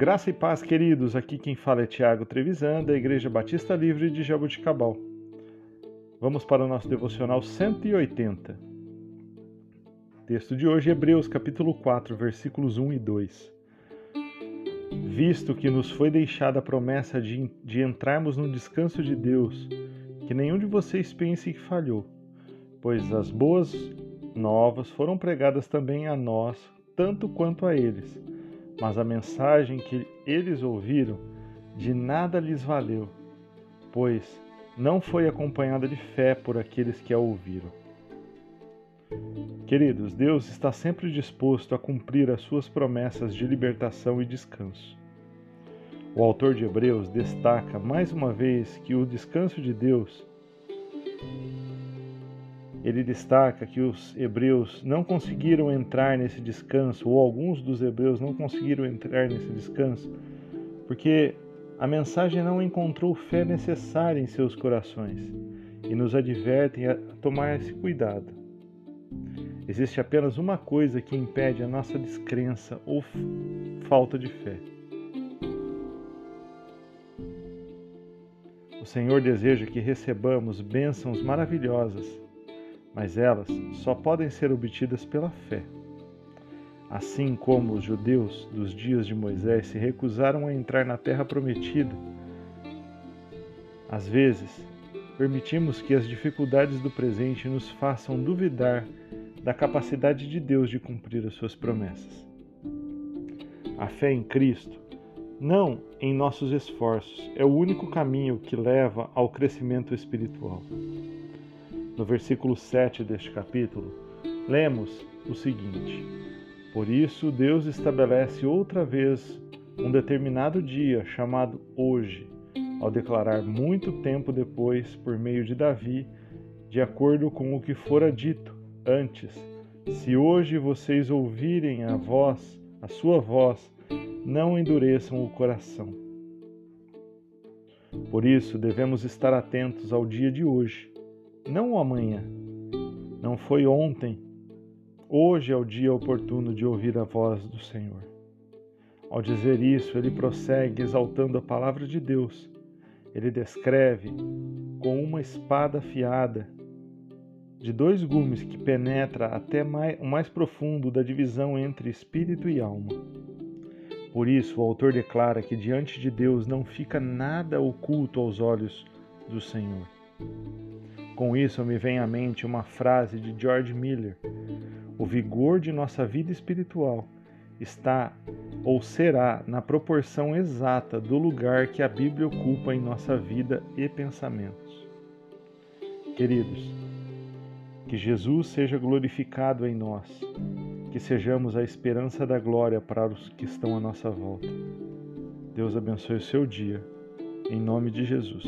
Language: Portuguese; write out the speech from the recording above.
Graça e paz, queridos. Aqui quem fala é Tiago Trevisan, da Igreja Batista Livre de Jaboticabal. Vamos para o nosso devocional 180. Texto de hoje, Hebreus, capítulo 4, versículos 1 e 2. Visto que nos foi deixada a promessa de, de entrarmos no descanso de Deus, que nenhum de vocês pense que falhou, pois as boas novas foram pregadas também a nós, tanto quanto a eles mas a mensagem que eles ouviram de nada lhes valeu, pois não foi acompanhada de fé por aqueles que a ouviram. Queridos, Deus está sempre disposto a cumprir as suas promessas de libertação e descanso. O autor de Hebreus destaca mais uma vez que o descanso de Deus ele destaca que os hebreus não conseguiram entrar nesse descanso, ou alguns dos hebreus não conseguiram entrar nesse descanso, porque a mensagem não encontrou fé necessária em seus corações e nos advertem a tomar esse cuidado. Existe apenas uma coisa que impede a nossa descrença ou falta de fé. O Senhor deseja que recebamos bênçãos maravilhosas mas elas só podem ser obtidas pela fé. Assim como os judeus dos dias de Moisés se recusaram a entrar na terra prometida, às vezes permitimos que as dificuldades do presente nos façam duvidar da capacidade de Deus de cumprir as suas promessas. A fé em Cristo, não em nossos esforços, é o único caminho que leva ao crescimento espiritual no versículo 7 deste capítulo, lemos o seguinte: Por isso Deus estabelece outra vez um determinado dia chamado hoje, ao declarar muito tempo depois, por meio de Davi, de acordo com o que fora dito antes: Se hoje vocês ouvirem a voz, a sua voz, não endureçam o coração. Por isso devemos estar atentos ao dia de hoje não o amanhã. Não foi ontem. Hoje é o dia oportuno de ouvir a voz do Senhor. Ao dizer isso, ele prossegue exaltando a palavra de Deus. Ele descreve com uma espada afiada de dois gumes que penetra até mais, o mais profundo da divisão entre espírito e alma. Por isso, o autor declara que diante de Deus não fica nada oculto aos olhos do Senhor. Com isso me vem à mente uma frase de George Miller: O vigor de nossa vida espiritual está ou será na proporção exata do lugar que a Bíblia ocupa em nossa vida e pensamentos. Queridos, que Jesus seja glorificado em nós, que sejamos a esperança da glória para os que estão à nossa volta. Deus abençoe o seu dia, em nome de Jesus.